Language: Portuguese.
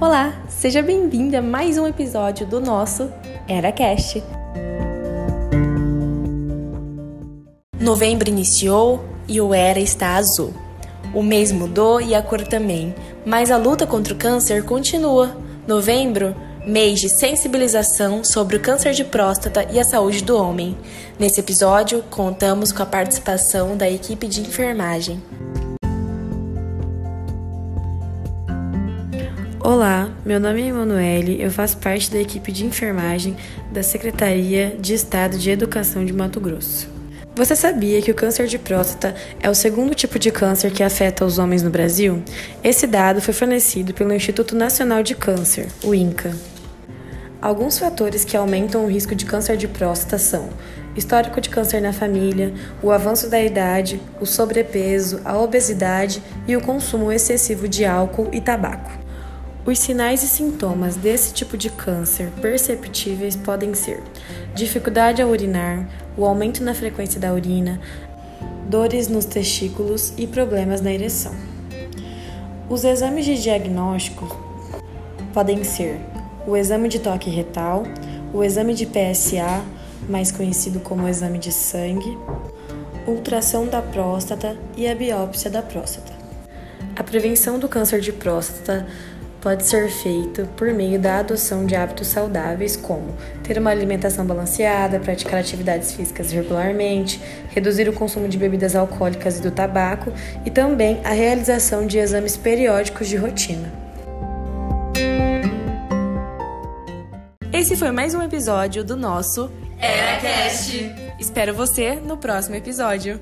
Olá, seja bem-vinda a mais um episódio do nosso EraCast. Novembro iniciou e o Era está azul. O mês mudou e a cor também, mas a luta contra o câncer continua. Novembro mês de sensibilização sobre o câncer de próstata e a saúde do homem. Nesse episódio, contamos com a participação da equipe de enfermagem. Olá, meu nome é Emanuele, eu faço parte da equipe de enfermagem da Secretaria de Estado de Educação de Mato Grosso. Você sabia que o câncer de próstata é o segundo tipo de câncer que afeta os homens no Brasil? Esse dado foi fornecido pelo Instituto Nacional de Câncer, o INCA. Alguns fatores que aumentam o risco de câncer de próstata são histórico de câncer na família, o avanço da idade, o sobrepeso, a obesidade e o consumo excessivo de álcool e tabaco. Os sinais e sintomas desse tipo de câncer perceptíveis podem ser dificuldade a urinar, o aumento na frequência da urina, dores nos testículos e problemas na ereção. Os exames de diagnóstico podem ser o exame de toque retal, o exame de PSA, mais conhecido como exame de sangue, ultrassom da próstata e a biópsia da próstata. A prevenção do câncer de próstata pode ser feito por meio da adoção de hábitos saudáveis, como ter uma alimentação balanceada, praticar atividades físicas regularmente, reduzir o consumo de bebidas alcoólicas e do tabaco e também a realização de exames periódicos de rotina. Esse foi mais um episódio do nosso EraCast. Espero você no próximo episódio.